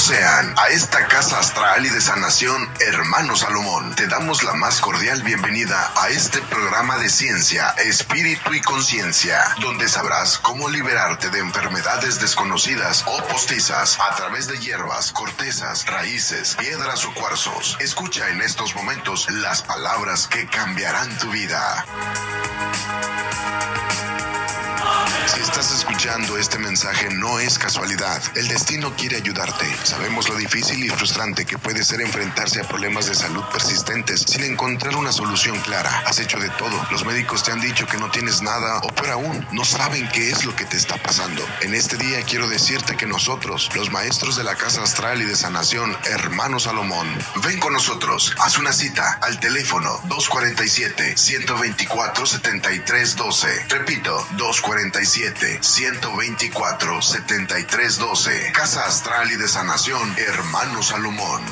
Sean a esta casa astral y de sanación, hermano Salomón. Te damos la más cordial bienvenida a este programa de ciencia, espíritu y conciencia, donde sabrás cómo liberarte de enfermedades desconocidas o postizas a través de hierbas, cortezas, raíces, piedras o cuarzos. Escucha en estos momentos las palabras que cambiarán tu vida. Si estás escuchando este mensaje no es casualidad. El destino quiere ayudarte. Sabemos lo difícil y frustrante que puede ser enfrentarse a problemas de salud persistentes sin encontrar una solución clara. Has hecho de todo. Los médicos te han dicho que no tienes nada o peor aún, no saben qué es lo que te está pasando. En este día quiero decirte que nosotros, los maestros de la Casa Astral y de Sanación, hermano Salomón, ven con nosotros. Haz una cita al teléfono 247 124 7312. Repito, 247 124 7312. Casa Astral y de Sanación, Hermano Salomón.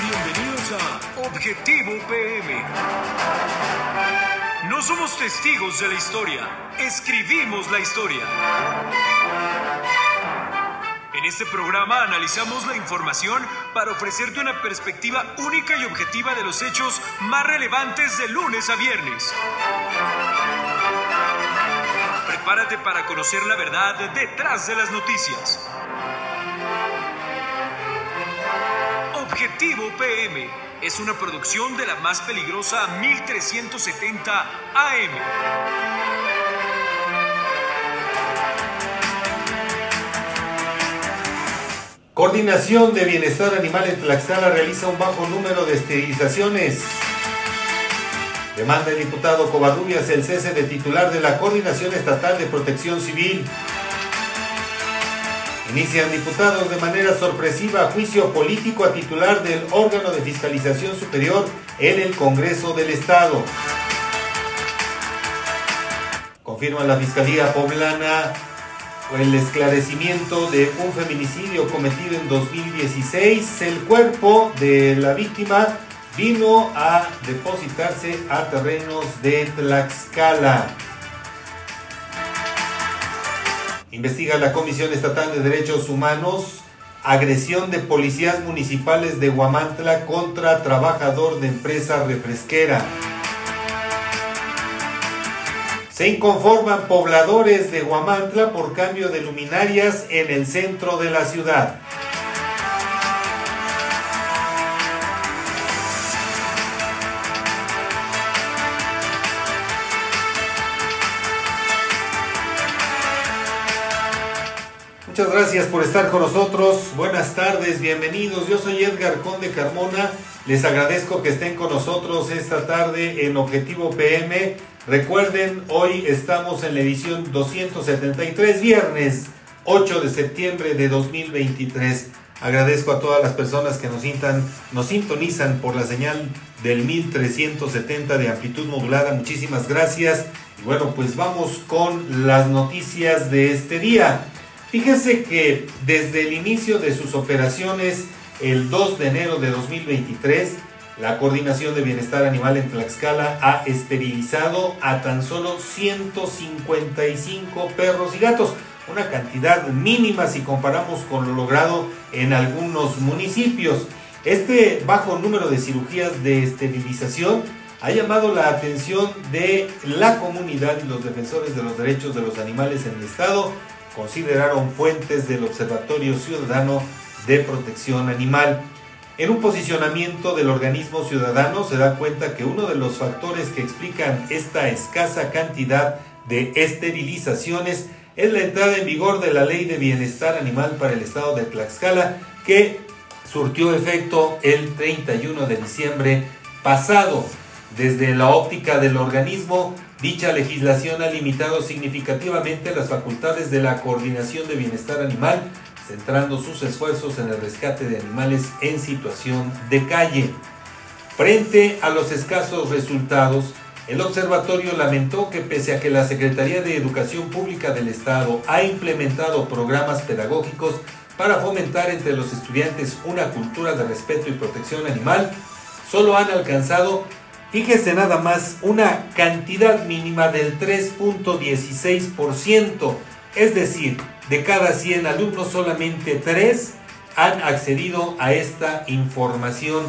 Bienvenidos a Objetivo PM. No somos testigos de la historia, escribimos la historia. En este programa analizamos la información para ofrecerte una perspectiva única y objetiva de los hechos más relevantes de lunes a viernes. Prepárate para conocer la verdad detrás de las noticias. Objetivo PM es una producción de la más peligrosa 1370 AM. Coordinación de Bienestar Animal en Tlaxcala realiza un bajo número de esterilizaciones. Demanda el diputado Covarrubias el cese de titular de la Coordinación Estatal de Protección Civil. Inician diputados de manera sorpresiva juicio político a titular del órgano de fiscalización superior en el Congreso del Estado. Confirma la Fiscalía Poblana el esclarecimiento de un feminicidio cometido en 2016. El cuerpo de la víctima vino a depositarse a terrenos de Tlaxcala. Investiga la Comisión Estatal de Derechos Humanos agresión de policías municipales de Huamantla contra trabajador de empresa refresquera. Se inconforman pobladores de Huamantla por cambio de luminarias en el centro de la ciudad. Muchas gracias por estar con nosotros. Buenas tardes, bienvenidos. Yo soy Edgar Conde Carmona. Les agradezco que estén con nosotros esta tarde en Objetivo PM Recuerden, hoy estamos en la edición 273, viernes 8 de septiembre de 2023. Agradezco a todas las personas que nos, nos sintonizan por la señal del 1370 de amplitud modulada. Muchísimas gracias. Y bueno, pues vamos con las noticias de este día. Fíjense que desde el inicio de sus operaciones, el 2 de enero de 2023, la Coordinación de Bienestar Animal en Tlaxcala ha esterilizado a tan solo 155 perros y gatos, una cantidad mínima si comparamos con lo logrado en algunos municipios. Este bajo número de cirugías de esterilización ha llamado la atención de la comunidad y los defensores de los derechos de los animales en el estado consideraron fuentes del Observatorio Ciudadano de Protección Animal. En un posicionamiento del organismo ciudadano se da cuenta que uno de los factores que explican esta escasa cantidad de esterilizaciones es la entrada en vigor de la Ley de Bienestar Animal para el Estado de Tlaxcala que surtió efecto el 31 de diciembre pasado. Desde la óptica del organismo, dicha legislación ha limitado significativamente las facultades de la coordinación de bienestar animal, centrando sus esfuerzos en el rescate de animales en situación de calle. Frente a los escasos resultados, el observatorio lamentó que pese a que la Secretaría de Educación Pública del Estado ha implementado programas pedagógicos para fomentar entre los estudiantes una cultura de respeto y protección animal, solo han alcanzado, fíjese nada más, una cantidad mínima del 3.16%, es decir, de cada 100 alumnos solamente 3 han accedido a esta información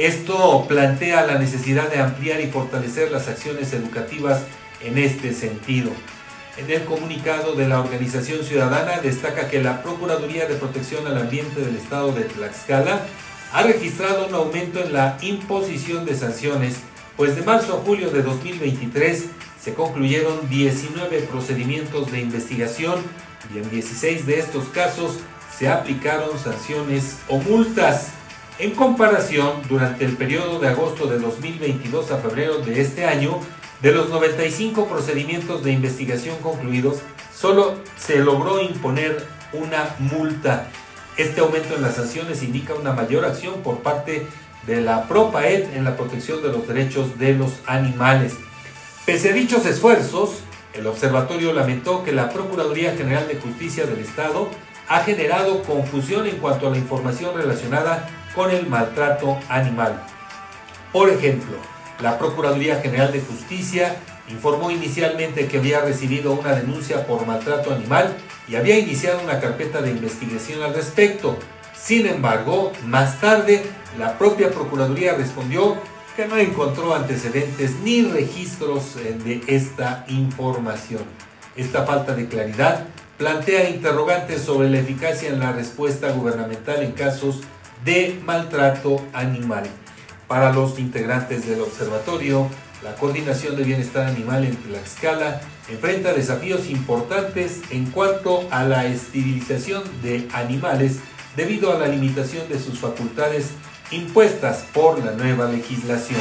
esto plantea la necesidad de ampliar y fortalecer las acciones educativas en este sentido. En el comunicado de la organización ciudadana destaca que la Procuraduría de Protección al Ambiente del Estado de Tlaxcala ha registrado un aumento en la imposición de sanciones, pues de marzo a julio de 2023 se concluyeron 19 procedimientos de investigación y en 16 de estos casos se aplicaron sanciones o multas. En comparación, durante el periodo de agosto de 2022 a febrero de este año, de los 95 procedimientos de investigación concluidos, solo se logró imponer una multa. Este aumento en las sanciones indica una mayor acción por parte de la PROPAED en la protección de los derechos de los animales. Pese a dichos esfuerzos, el observatorio lamentó que la Procuraduría General de Justicia del Estado ha generado confusión en cuanto a la información relacionada con el maltrato animal. Por ejemplo, la Procuraduría General de Justicia informó inicialmente que había recibido una denuncia por maltrato animal y había iniciado una carpeta de investigación al respecto. Sin embargo, más tarde, la propia Procuraduría respondió que no encontró antecedentes ni registros eh, de esta información. Esta falta de claridad plantea interrogantes sobre la eficacia en la respuesta gubernamental en casos de maltrato animal. Para los integrantes del observatorio, la coordinación de bienestar animal en Tlaxcala enfrenta desafíos importantes en cuanto a la esterilización de animales debido a la limitación de sus facultades impuestas por la nueva legislación.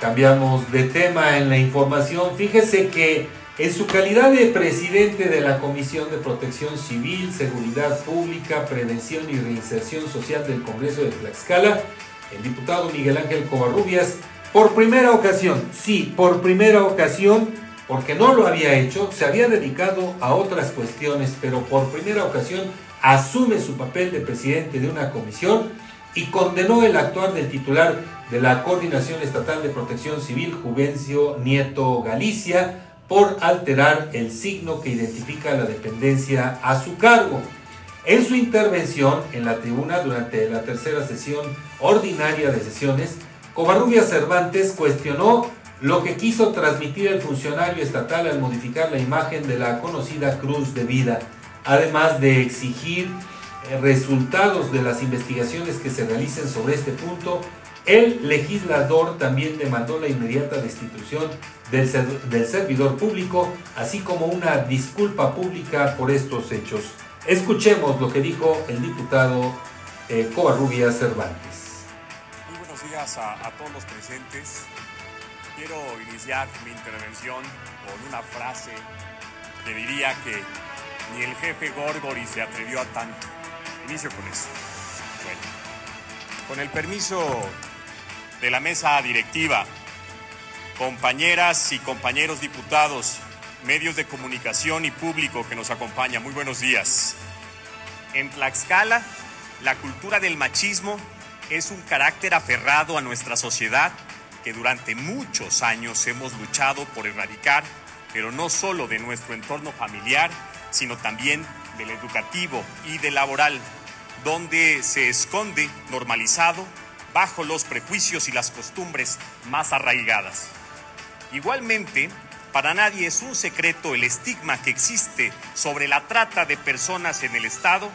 Cambiamos de tema en la información. Fíjese que en su calidad de presidente de la Comisión de Protección Civil, Seguridad Pública, Prevención y Reinserción Social del Congreso de Tlaxcala, el diputado Miguel Ángel Covarrubias, por primera ocasión, sí, por primera ocasión, porque no lo había hecho, se había dedicado a otras cuestiones, pero por primera ocasión asume su papel de presidente de una comisión y condenó el actuar del titular de la Coordinación Estatal de Protección Civil, Juvencio Nieto Galicia, por alterar el signo que identifica la dependencia a su cargo. En su intervención en la tribuna durante la tercera sesión ordinaria de sesiones, Covarrubias Cervantes cuestionó lo que quiso transmitir el funcionario estatal al modificar la imagen de la conocida Cruz de Vida, además de exigir eh, resultados de las investigaciones que se realicen sobre este punto el legislador también demandó la inmediata destitución del, servidor público, así como una disculpa pública por estos hechos. Escuchemos lo que dijo el diputado eh, Covarrubia Cervantes. Muy buenos días a todos los presentes. Quiero iniciar mi intervención con una frase que diría que ni el jefe Gorgori se atrevió a tanto. Inicio con eso. Bueno, con el permiso de la mesa directiva, compañeras y compañeros diputados, medios de comunicación y público que nos acompaña, muy buenos días. En Tlaxcala, la cultura del machismo es un carácter aferrado a nuestra sociedad que durante muchos años hemos luchado por erradicar, pero no solo de nuestro entorno familiar, sino también del educativo y del laboral, donde se esconde normalizado bajo los prejuicios y las costumbres más arraigadas. Igualmente, para nadie es un secreto el estigma que existe sobre la trata de personas en el Estado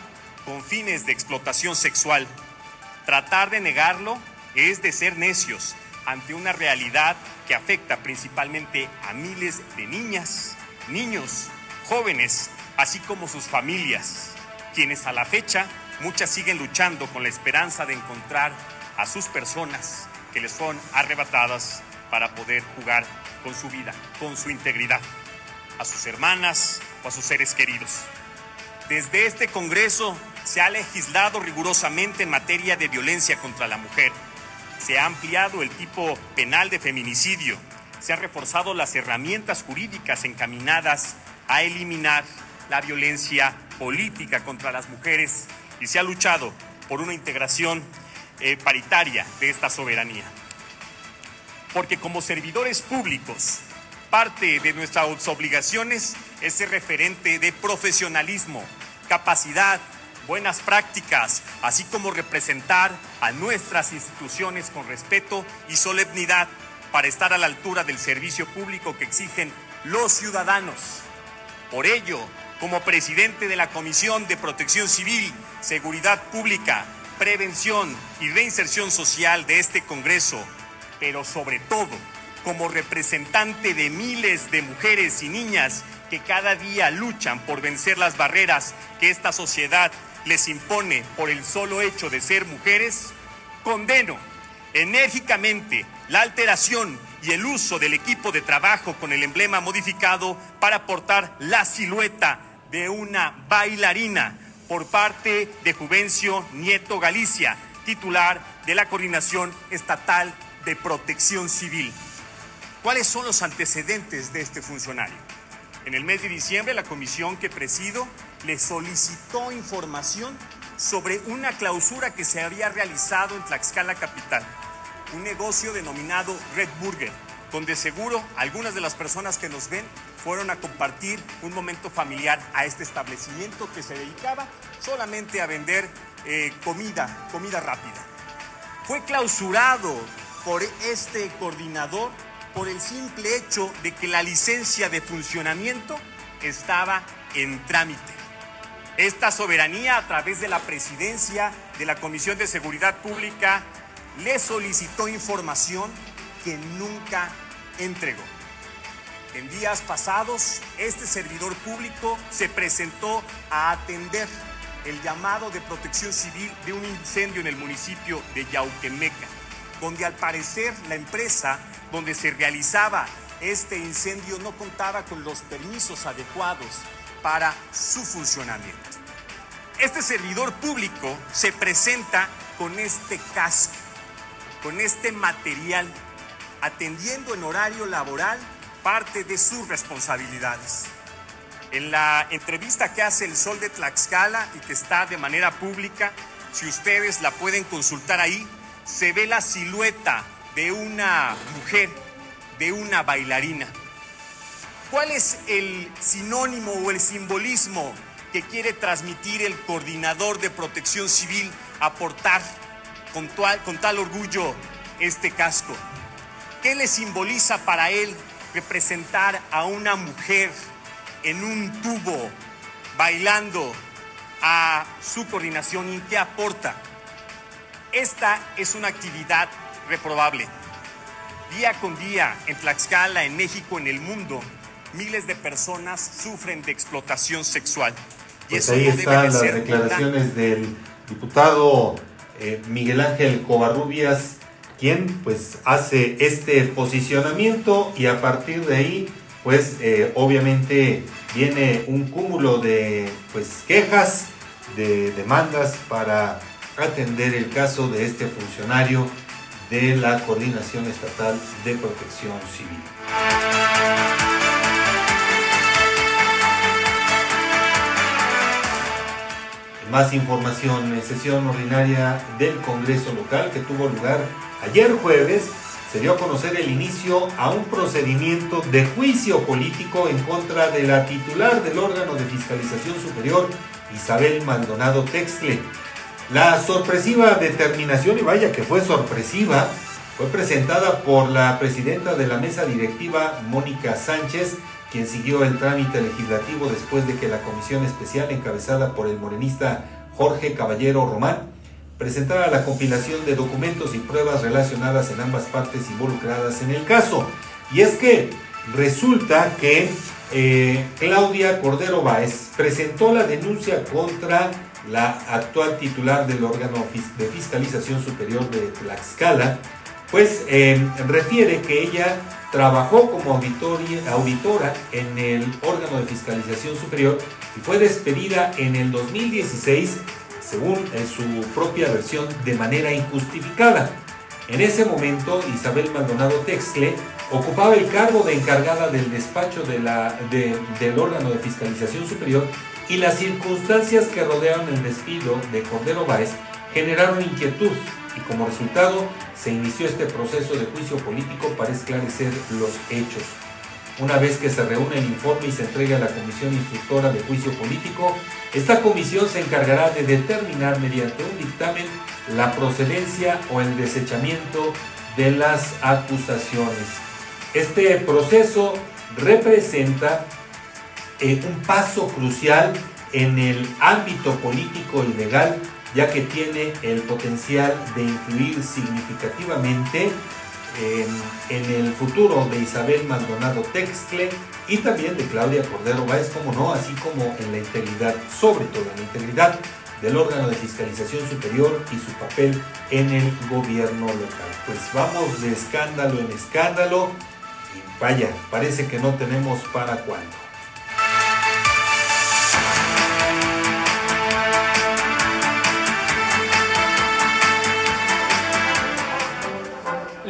con fines de explotación sexual. Tratar de negarlo es de ser necios ante una realidad que afecta principalmente a miles de niñas, niños, jóvenes, así como sus familias, quienes a la fecha muchas siguen luchando con la esperanza de encontrar a sus personas que les son arrebatadas para poder jugar con su vida, con su integridad, a sus hermanas o a sus seres queridos. Desde este Congreso se ha legislado rigurosamente en materia de violencia contra la mujer. Se ha ampliado el tipo penal de feminicidio. Se han reforzado las herramientas jurídicas encaminadas a eliminar la violencia política contra las mujeres y se ha luchado por una integración eh, paritaria de esta soberanía. Porque como servidores públicos, parte de nuestras obligaciones es ser referente de profesionalismo, capacidad, buenas prácticas, así como representar a nuestras instituciones con respeto y solemnidad para estar a la altura del servicio público que exigen los ciudadanos. Por ello, como presidente de la Comisión de Protección Civil, Seguridad Pública, Prevención y Reinserción Social de este Congreso, pero sobre todo como representante de miles de mujeres y niñas que cada día luchan por vencer las barreras que esta sociedad les impone por el solo hecho de ser mujeres, condeno enérgicamente la alteración y el uso del equipo de trabajo con el emblema modificado para portar la silueta de una bailarina por parte de Juvencio Nieto Galicia, titular de la Coordinación Estatal de Protección Civil. ¿Cuáles son los antecedentes de este funcionario? En el mes de diciembre, la comisión que presido le solicitó información sobre una clausura que se había realizado en Tlaxcala Capital, un negocio denominado Red Burger, donde seguro algunas de las personas que nos ven fueron a compartir un momento familiar a este establecimiento que se dedicaba solamente a vender eh, comida, comida rápida. Fue clausurado por este coordinador por el simple hecho de que la licencia de funcionamiento estaba en trámite. Esta soberanía a través de la presidencia de la Comisión de Seguridad Pública le solicitó información que nunca entregó. En días pasados, este servidor público se presentó a atender el llamado de protección civil de un incendio en el municipio de Yauquemeca, donde al parecer la empresa donde se realizaba este incendio no contaba con los permisos adecuados para su funcionamiento. Este servidor público se presenta con este casco, con este material, atendiendo en horario laboral parte de sus responsabilidades. En la entrevista que hace el Sol de Tlaxcala y que está de manera pública, si ustedes la pueden consultar ahí, se ve la silueta de una mujer, de una bailarina. ¿Cuál es el sinónimo o el simbolismo que quiere transmitir el coordinador de protección civil aportar con tal, con tal orgullo este casco? ¿Qué le simboliza para él representar a una mujer en un tubo bailando a su coordinación y qué aporta? Esta es una actividad reprobable. Día con día, en Tlaxcala, en México, en el mundo, miles de personas sufren de explotación sexual. Y pues ahí están las declaraciones del diputado eh, Miguel Ángel Covarrubias, quien pues hace este posicionamiento y a partir de ahí pues eh, obviamente viene un cúmulo de pues quejas, de demandas para atender el caso de este funcionario de la Coordinación Estatal de Protección Civil. Más información en sesión ordinaria del Congreso local que tuvo lugar ayer jueves. Se dio a conocer el inicio a un procedimiento de juicio político en contra de la titular del órgano de fiscalización superior, Isabel Maldonado Texle la sorpresiva determinación, y vaya que fue sorpresiva, fue presentada por la presidenta de la mesa directiva, Mónica Sánchez, quien siguió el trámite legislativo después de que la comisión especial encabezada por el morenista Jorge Caballero Román presentara la compilación de documentos y pruebas relacionadas en ambas partes involucradas en el caso. Y es que resulta que eh, Claudia Cordero Báez presentó la denuncia contra la actual titular del órgano de fiscalización superior de Tlaxcala, pues eh, refiere que ella trabajó como auditora en el órgano de fiscalización superior y fue despedida en el 2016, según en su propia versión, de manera injustificada. En ese momento, Isabel Maldonado Texle ocupaba el cargo de encargada del despacho del órgano de fiscalización superior y las circunstancias que rodearon el despido de Cordero Báez generaron inquietud y como resultado se inició este proceso de juicio político para esclarecer los hechos. Una vez que se reúne el informe y se entrega a la Comisión Instructora de Juicio Político, esta comisión se encargará de determinar mediante un dictamen la procedencia o el desechamiento de las acusaciones. Este proceso representa eh, un paso crucial en el ámbito político y legal, ya que tiene el potencial de influir significativamente en, el futuro de Isabel Maldonado Textle y también de Claudia Cordero Báez, como no, así como en la integridad, sobre todo en la integridad del órgano de fiscalización superior y su papel en el gobierno local. Pues vamos de escándalo en escándalo y vaya, parece que no tenemos para cuándo.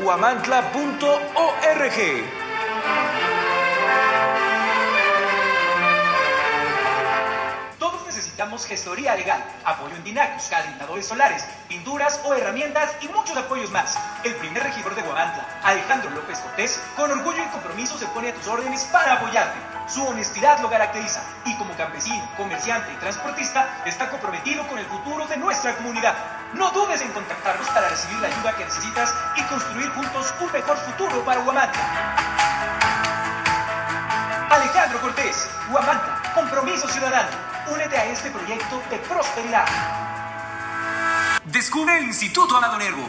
guamantla.org. Necesitamos gestoría legal, apoyo en dinarios, calentadores solares, pinturas o herramientas y muchos apoyos más. El primer regidor de Guamantla, Alejandro López Cortés, con orgullo y compromiso se pone a tus órdenes para apoyarte. Su honestidad lo caracteriza y como campesino, comerciante y transportista está comprometido con el futuro de nuestra comunidad. No dudes en contactarnos para recibir la ayuda que necesitas y construir juntos un mejor futuro para Guamantla. Alejandro Cortés, Guamantla, compromiso ciudadano. Únete a este proyecto de prosperidad. Descubre el Instituto Amado Nervo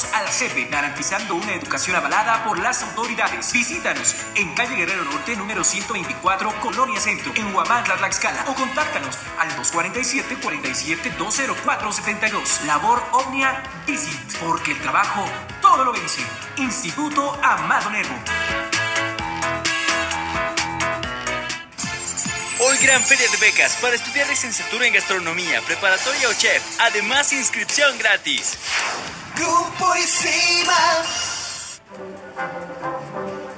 a la CEPE, garantizando una educación avalada por las autoridades. Visítanos en calle Guerrero Norte, número 124, Colonia Centro, en Huamantla, Tlaxcala, o contáctanos al 247-47-20472. Labor Omnia Visit, porque el trabajo todo lo vence. Instituto Amado Nervo. Hoy gran feria de becas para estudiar licenciatura en gastronomía, preparatoria o chef. Además, inscripción gratis. Grupo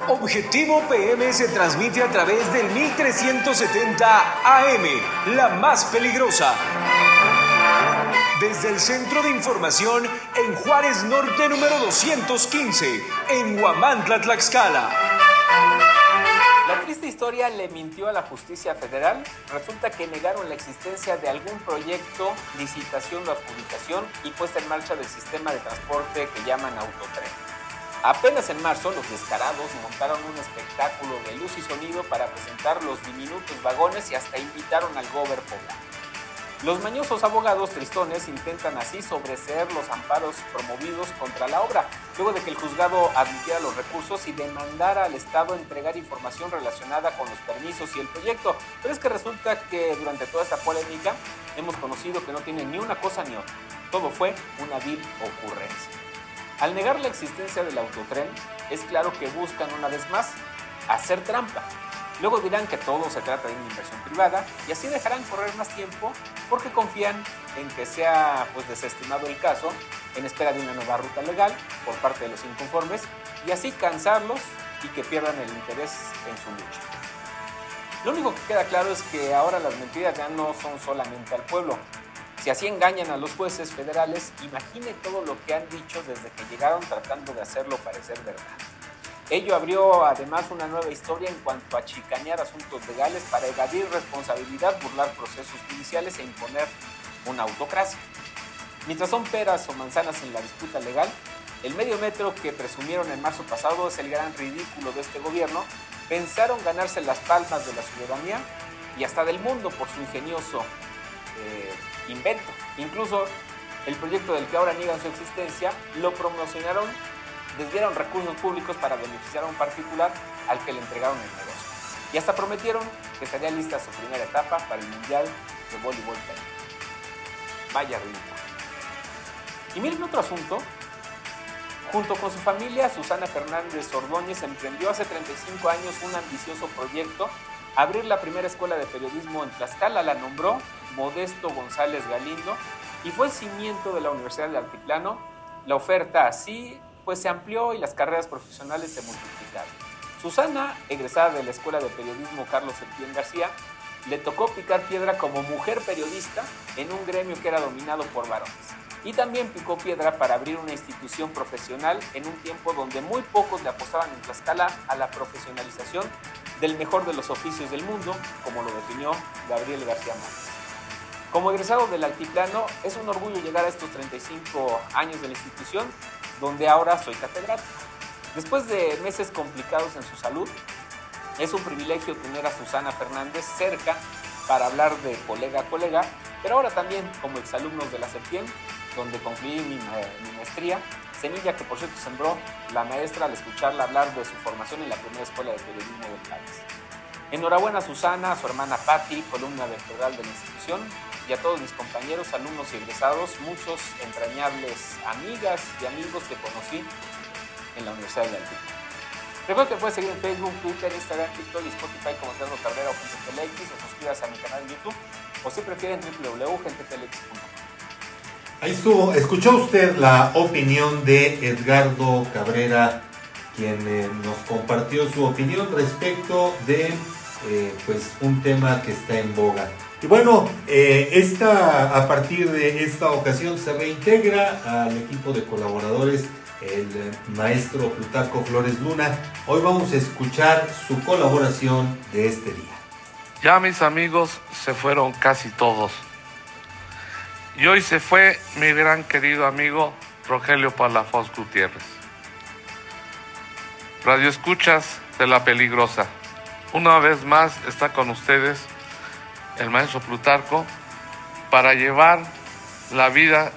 Objetivo PM se transmite a través del 1370 AM, la más peligrosa. Desde el Centro de Información en Juárez Norte número 215, en Huamantla, Tlaxcala. Historia le mintió a la justicia federal. Resulta que negaron la existencia de algún proyecto, licitación o adjudicación y puesta en marcha del sistema de transporte que llaman autotren. Apenas en marzo, los descarados montaron un espectáculo de luz y sonido para presentar los diminutos vagones y hasta invitaron al gober. Los mañosos abogados tristones intentan así sobreseer los amparos promovidos contra la obra, luego de que el juzgado admitiera los recursos y demandara al Estado entregar información relacionada con los permisos y el proyecto. Pero es que resulta que durante toda esta polémica hemos conocido que no tiene ni una cosa ni otra. Todo fue una vil ocurrencia. Al negar la existencia del autotren, es claro que buscan una vez más hacer trampa Luego dirán que todo se trata de una inversión privada y así dejarán correr más tiempo porque confían en que sea pues desestimado el caso en espera de una nueva ruta legal por parte de los inconformes y así cansarlos y que pierdan el interés en su lucha. Lo único que queda claro es que ahora las mentiras ya no son solamente al pueblo. Si así engañan a los jueces federales, imagine todo lo que han dicho desde que llegaron tratando de hacerlo parecer verdad. Ello abrió además una nueva historia en cuanto a chicanear asuntos legales para evadir responsabilidad, burlar procesos judiciales e imponer una autocracia. Mientras son peras o manzanas en la disputa legal, el medio metro que presumieron en marzo pasado es el gran ridículo de este gobierno. Pensaron ganarse las palmas de la ciudadanía y hasta del mundo por su ingenioso eh, invento. Incluso el proyecto del que ahora niegan su existencia lo promocionaron, desviaron recursos públicos para beneficiar a un particular al que le entregaron el negocio. Y hasta prometieron que estaría lista su primera etapa para el Mundial de Voleibol Vaya ridículo. Y miren otro asunto. Junto con su familia, Susana Fernández Ordóñez emprendió hace 35 años un ambicioso proyecto, abrir la primera escuela de periodismo en Tlaxcala. La nombró Modesto González Galindo y fue el cimiento de la Universidad de Altiplano. La oferta así pues se amplió y las carreras profesionales se multiplicaron. Susana, egresada de la Escuela de Periodismo Carlos Septién García, le tocó picar piedra como mujer periodista en un gremio que era dominado por varones. Y también picó piedra para abrir una institución profesional en un tiempo donde muy pocos le apostaban en Tlaxcala a la profesionalización del mejor de los oficios del mundo, como lo definió Gabriel García Márquez. Como egresado del Altiplano, es un orgullo llegar a estos 35 años de la institución, donde ahora soy catedrático. Después de meses complicados en su salud, es un privilegio tener a Susana Fernández cerca para hablar de colega a colega, pero ahora también como exalumnos de la SEPTIEN, donde concluí mi, maestría, semilla que por cierto sembró la maestra al escucharla hablar de su formación en la primera escuela de periodismo del país. Enhorabuena a Susana, a su hermana Patti, columna vertebral de la institución, y a todos mis compañeros, alumnos y egresados, muchos entrañables amigas y amigos que conocí en la Universidad de la Recuerda que puedes seguir en Facebook, Twitter, Instagram, TikTok y Spotify como Pedro Cabrera o Gente o suscribas a mi canal de YouTube o si prefieren www.gentetelx.com. Ahí estuvo, escuchó usted la opinión de Edgardo Cabrera, quien eh, nos compartió su opinión respecto de eh, pues un tema que está en boga. Y bueno, eh, esta, a partir de esta ocasión se reintegra al equipo de colaboradores el maestro Plutarco Flores Luna. Hoy vamos a escuchar su colaboración de este día. Ya mis amigos se fueron casi todos. Y hoy se fue mi gran querido amigo Rogelio Palafox Gutiérrez. Radio Escuchas de la Peligrosa. Una vez más está con ustedes el maestro Plutarco para llevar la vida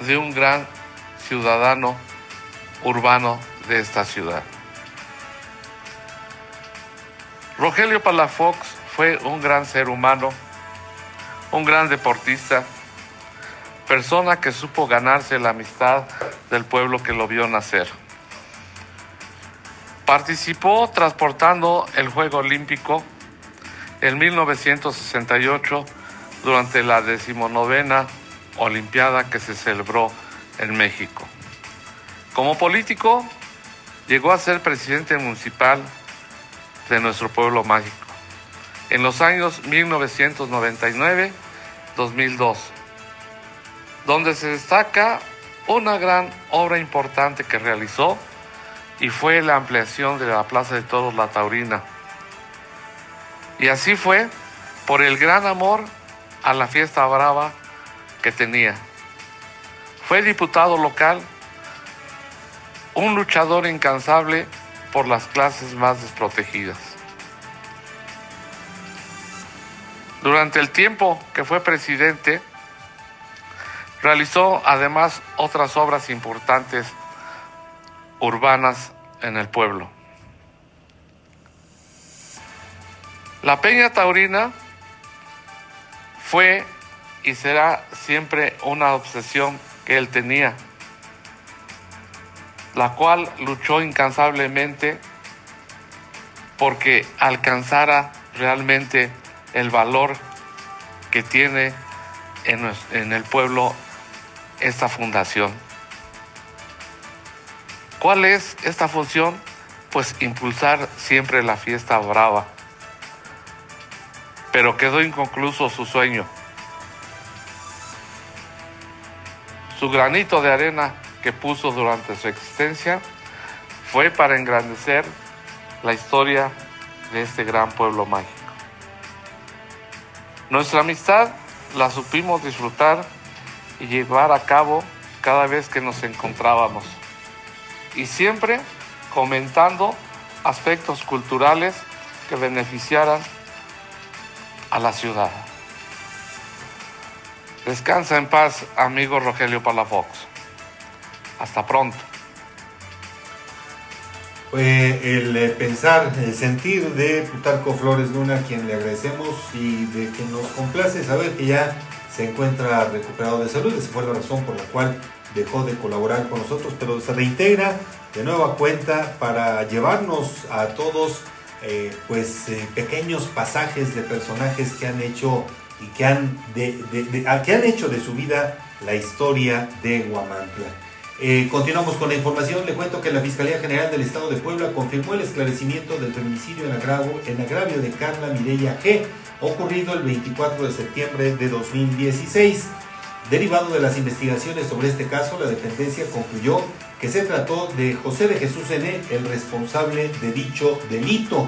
de un gran ciudadano urbano de esta ciudad. Rogelio Palafox fue un gran ser humano, un gran deportista, persona que supo ganarse la amistad del pueblo que lo vio nacer. Participó transportando el Juego Olímpico en 1968 durante la decimonovena Olimpiada que se celebró en México. Como político, llegó a ser presidente municipal de nuestro pueblo mágico en los años 1999-2002, donde se destaca una gran obra importante que realizó y fue la ampliación de la Plaza de Toros La Taurina. Y así fue por el gran amor a la fiesta brava que tenía. Fue diputado local, un luchador incansable por las clases más desprotegidas. Durante el tiempo que fue presidente, realizó además otras obras importantes urbanas en el pueblo. La Peña Taurina fue y será siempre una obsesión que él tenía, la cual luchó incansablemente porque alcanzara realmente el valor que tiene en, el pueblo esta fundación. ¿Cuál es esta función? Pues impulsar siempre la fiesta brava. Pero quedó inconcluso su sueño. Su granito de arena que puso durante su existencia fue para engrandecer la historia de este gran pueblo mágico. Nuestra amistad la supimos disfrutar y llevar a cabo cada vez que nos encontrábamos. Y siempre comentando aspectos culturales que beneficiaran a la ciudad. Descansa en paz, amigo Rogelio Palafox. Hasta pronto. Fue el eh, pensar, el sentir de Plutarco Flores Luna, quien le agradecemos y de que nos complace saber que ya se encuentra recuperado de salud. Esa fue la razón por la cual dejó de colaborar con nosotros, pero se reintegra de nueva cuenta para llevarnos a todos eh, pues eh, pequeños pasajes de personajes que han hecho y que han, de, que han hecho de su vida la historia de Guamantla. Eh, continuamos con la información. Le cuento que la Fiscalía General del Estado de Puebla confirmó el esclarecimiento del feminicidio en en agravio de Carla Mireya G, ocurrido el 24 de septiembre de 2016. Derivado de las investigaciones sobre este caso, la dependencia concluyó que se trató de José de Jesús N., el responsable de dicho delito.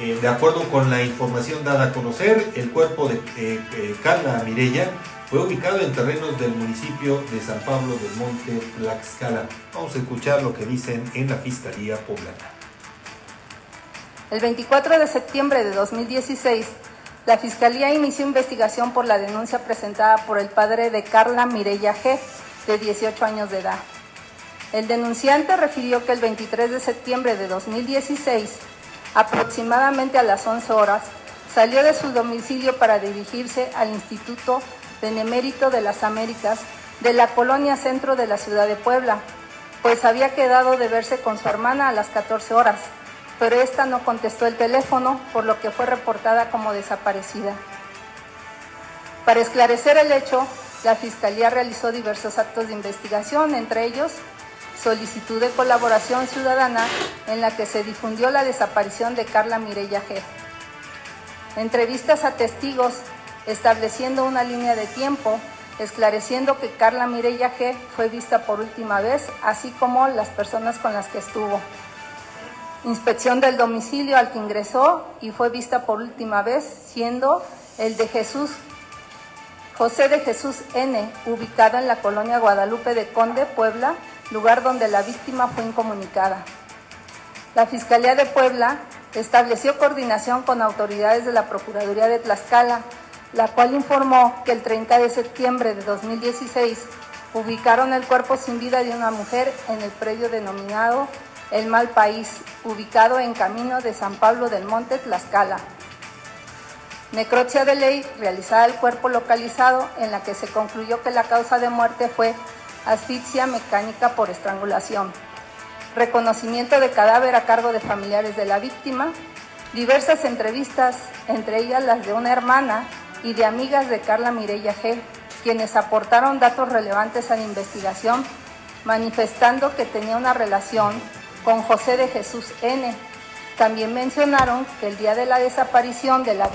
Eh, de acuerdo con la información dada a conocer, el cuerpo de eh, Carla Mireya fue ubicado en terrenos del municipio de San Pablo del Monte, Tlaxcala. Vamos a escuchar lo que dicen en la Fiscalía Poblana. El 24 de septiembre de 2016, la Fiscalía inició investigación por la denuncia presentada por el padre de Carla Mireya G., de 18 años de edad. El denunciante refirió que el 23 de septiembre de 2016, aproximadamente a las 11 horas, salió de su domicilio para dirigirse al Instituto Benemérito de las Américas de la colonia centro de la ciudad de Puebla, pues había quedado de verse con su hermana a las 14 horas, pero esta no contestó el teléfono, por lo que fue reportada como desaparecida. Para esclarecer el hecho, la Fiscalía realizó diversos actos de investigación, entre ellos solicitud de colaboración ciudadana en la que se difundió la desaparición de Carla Mireya G. Entrevistas a testigos estableciendo una línea de tiempo, esclareciendo que Carla Mireya G fue vista por última vez, así como las personas con las que estuvo. Inspección del domicilio al que ingresó y fue vista por última vez, siendo el de Jesús, José de Jesús N, ubicado en la colonia Guadalupe de Conde, Puebla, lugar donde la víctima fue incomunicada. La Fiscalía de Puebla estableció coordinación con autoridades de la Procuraduría de Tlaxcala la cual informó que el 30 de septiembre de 2016 ubicaron el cuerpo sin vida de una mujer en el predio denominado El Mal País, ubicado en camino de San Pablo del Monte, Tlaxcala. Necropsia de ley realizada al cuerpo localizado en la que se concluyó que la causa de muerte fue asfixia mecánica por estrangulación. Reconocimiento de cadáver a cargo de familiares de la víctima. Diversas entrevistas, entre ellas las de una hermana y de amigas de Carla Mireya G., quienes aportaron datos relevantes a la investigación, manifestando que tenía una relación con José de Jesús N. También mencionaron que el día de la desaparición de la